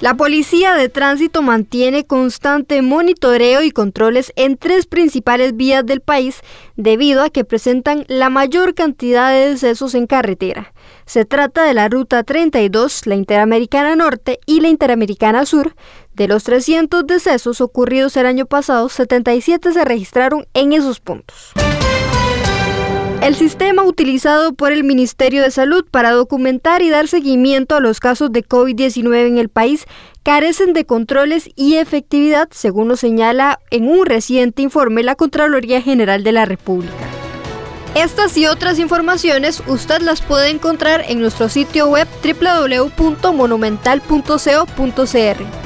La Policía de Tránsito mantiene constante monitoreo y controles en tres principales vías del país debido a que presentan la mayor cantidad de decesos en carretera. Se trata de la Ruta 32, la Interamericana Norte y la Interamericana Sur. De los 300 decesos ocurridos el año pasado, 77 se registraron en esos puntos. El sistema utilizado por el Ministerio de Salud para documentar y dar seguimiento a los casos de COVID-19 en el país carecen de controles y efectividad, según lo señala en un reciente informe la Contraloría General de la República. Estas y otras informaciones usted las puede encontrar en nuestro sitio web www.monumental.co.cr.